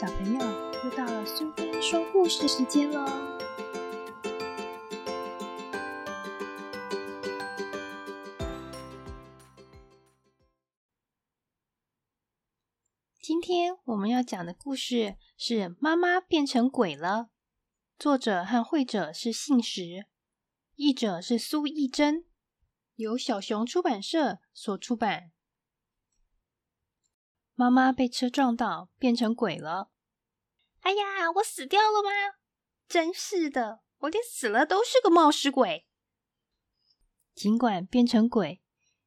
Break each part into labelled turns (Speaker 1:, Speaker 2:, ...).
Speaker 1: 小朋友，又到了苏菲说故事时间喽！今天我们要讲的故事是《妈妈变成鬼了》，作者和绘者是信实，译者是苏艺珍，由小熊出版社所出版。妈妈被车撞到，变成鬼了。哎呀，我死掉了吗？真是的，我连死了都是个冒失鬼。尽管变成鬼，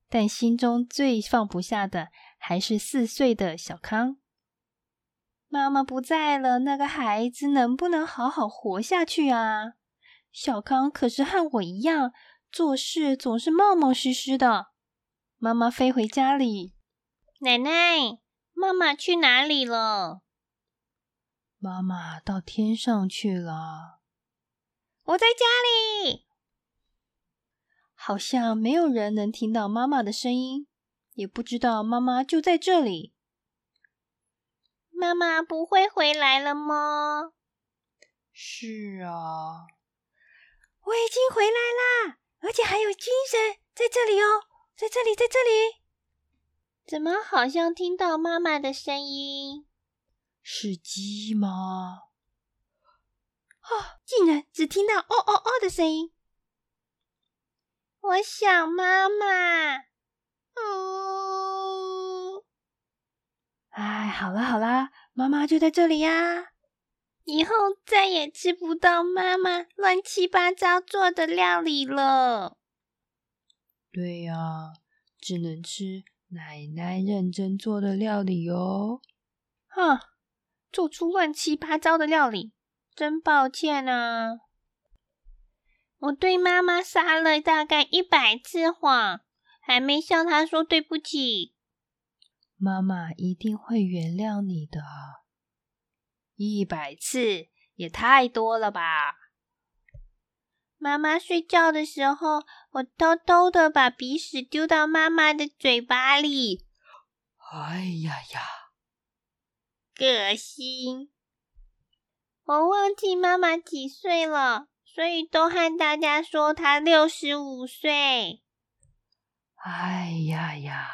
Speaker 1: 但心中最放不下的还是四岁的小康。妈妈不在了，那个孩子能不能好好活下去啊？小康可是和我一样，做事总是冒冒失失的。妈妈飞回家里，
Speaker 2: 奶奶。妈妈去哪里了？
Speaker 3: 妈妈到天上去了。
Speaker 2: 我在家里。
Speaker 1: 好像没有人能听到妈妈的声音，也不知道妈妈就在这里。
Speaker 2: 妈妈不会回来了吗？
Speaker 3: 是啊，
Speaker 4: 我已经回来啦，而且还有精神，在这里哦，在这里，在这里。
Speaker 2: 怎么好像听到妈妈的声音？
Speaker 3: 是鸡吗？
Speaker 4: 哦，竟然只听到“哦哦哦”的声音。
Speaker 2: 我想妈妈。哦，
Speaker 1: 哎，好啦好啦，妈妈就在这里呀。
Speaker 2: 以后再也吃不到妈妈乱七八糟做的料理了。
Speaker 3: 对呀，只能吃。奶奶认真做的料理哦，
Speaker 1: 哼，做出乱七八糟的料理，真抱歉啊！
Speaker 2: 我对妈妈撒了大概一百次谎，还没向她说对不起。
Speaker 3: 妈妈一定会原谅你的。
Speaker 1: 一百次也太多了吧？
Speaker 2: 妈妈睡觉的时候，我偷偷的把鼻屎丢到妈妈的嘴巴里。
Speaker 3: 哎呀呀，
Speaker 2: 恶心！我忘记妈妈几岁了，所以都和大家说她六十五岁。
Speaker 3: 哎呀呀，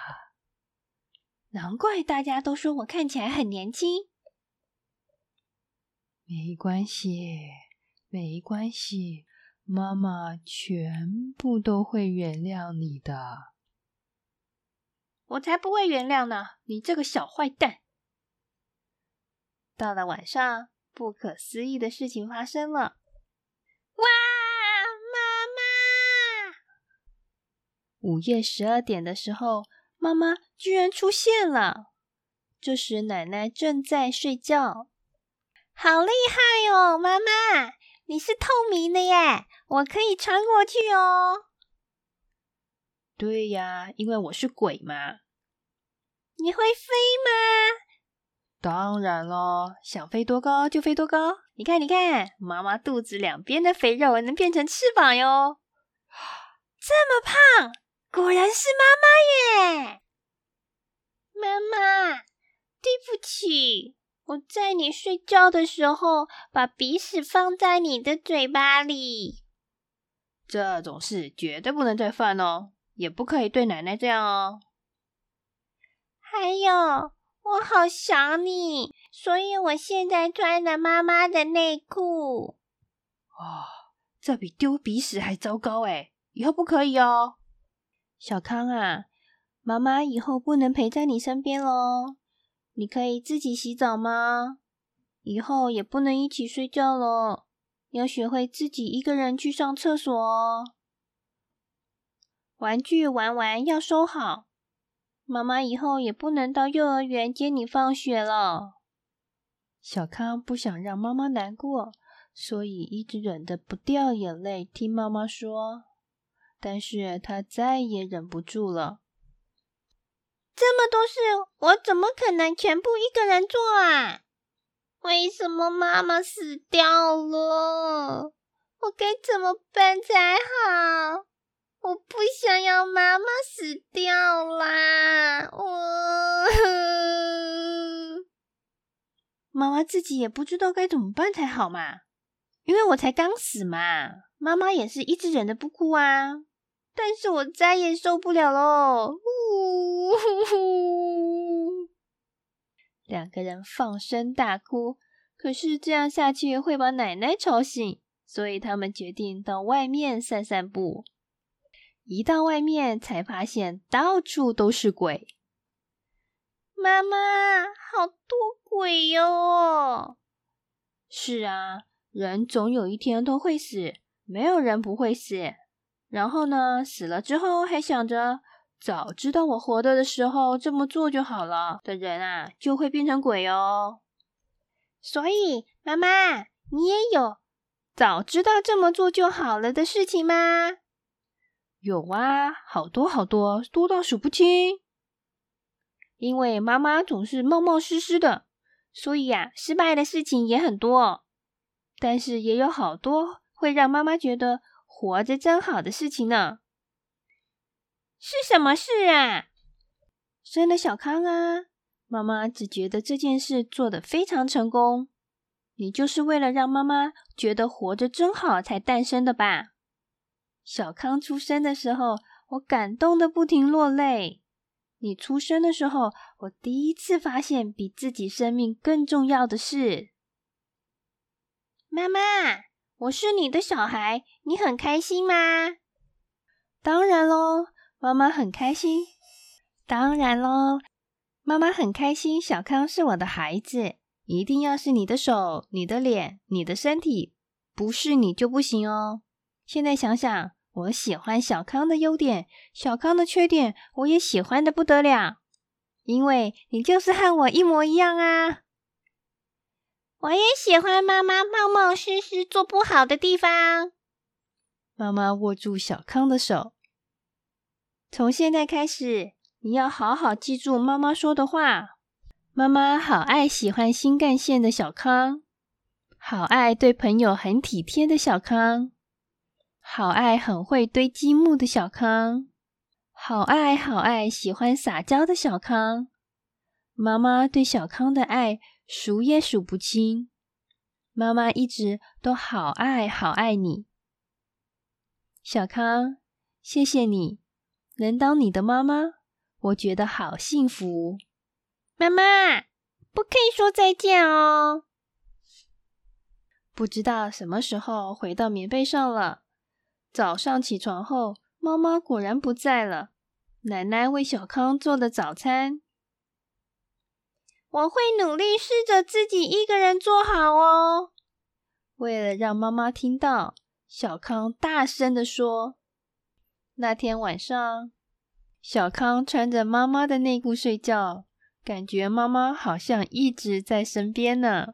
Speaker 1: 难怪大家都说我看起来很年轻。
Speaker 3: 没关系，没关系。妈妈全部都会原谅你的，
Speaker 1: 我才不会原谅呢！你这个小坏蛋！到了晚上，不可思议的事情发生了！
Speaker 2: 哇，妈妈！
Speaker 1: 午夜十二点的时候，妈妈居然出现了。这时，奶奶正在睡觉。
Speaker 2: 好厉害哦，妈妈！你是透明的耶，我可以穿过去哦。
Speaker 1: 对呀，因为我是鬼嘛。
Speaker 2: 你会飞吗？
Speaker 1: 当然了，想飞多高就飞多高。你看，你看，妈妈肚子两边的肥肉能变成翅膀哟。
Speaker 4: 这么胖，果然是妈妈耶。
Speaker 2: 妈妈，对不起。我在你睡觉的时候，把鼻屎放在你的嘴巴里。
Speaker 1: 这种事绝对不能再犯哦，也不可以对奶奶这样哦。
Speaker 2: 还有，我好想你，所以我现在穿了妈妈的内裤。
Speaker 1: 哦，这比丢鼻屎还糟糕哎！以后不可以哦。小康啊，妈妈以后不能陪在你身边喽。你可以自己洗澡吗？以后也不能一起睡觉了，要学会自己一个人去上厕所哦。玩具玩完要收好。妈妈以后也不能到幼儿园接你放学了。小康不想让妈妈难过，所以一直忍着不掉眼泪听妈妈说。但是他再也忍不住了。
Speaker 2: 这么多事，我怎么可能全部一个人做啊？为什么妈妈死掉了？我该怎么办才好？我不想要妈妈死掉啦！我
Speaker 1: 妈妈自己也不知道该怎么办才好嘛。因为我才刚死嘛，妈妈也是一直忍着不哭啊。但是我再也受不了喽！呜呼呼，两个人放声大哭。可是这样下去会把奶奶吵醒，所以他们决定到外面散散步。一到外面，才发现到处都是鬼。
Speaker 2: 妈妈，好多鬼哟！
Speaker 1: 是啊，人总有一天都会死，没有人不会死。然后呢，死了之后还想着早知道我活着的时候这么做就好了的人啊，就会变成鬼哦。
Speaker 2: 所以，妈妈，你也有早知道这么做就好了的事情吗？
Speaker 1: 有啊，好多好多，多到数不清。因为妈妈总是冒冒失失的，所以呀，失败的事情也很多。但是也有好多会让妈妈觉得活着真好的事情呢。
Speaker 2: 是什么事啊？
Speaker 1: 生了小康啊！妈妈只觉得这件事做得非常成功，你就是为了让妈妈觉得活着真好才诞生的吧？小康出生的时候，我感动的不停落泪。你出生的时候，我第一次发现比自己生命更重要的事。
Speaker 2: 妈妈，我是你的小孩，你很开心吗？
Speaker 1: 当然喽，妈妈很开心。当然喽。妈妈很开心，小康是我的孩子，一定要是你的手、你的脸、你的身体，不是你就不行哦。现在想想，我喜欢小康的优点，小康的缺点我也喜欢的不得了，因为你就是和我一模一样啊。
Speaker 2: 我也喜欢妈妈冒冒失失做不好的地方。
Speaker 1: 妈妈握住小康的手，从现在开始。你要好好记住妈妈说的话。妈妈好爱喜欢新干线的小康，好爱对朋友很体贴的小康，好爱很会堆积木的小康，好爱好爱喜欢撒娇的小康。妈妈对小康的爱数也数不清。妈妈一直都好爱好爱你，小康，谢谢你能当你的妈妈。我觉得好幸福，
Speaker 2: 妈妈不可以说再见哦。
Speaker 1: 不知道什么时候回到棉被上了。早上起床后，妈妈果然不在了。奶奶为小康做的早餐，
Speaker 2: 我会努力试着自己一个人做好哦。
Speaker 1: 为了让妈妈听到，小康大声的说：“那天晚上。”小康穿着妈妈的内裤睡觉，感觉妈妈好像一直在身边呢。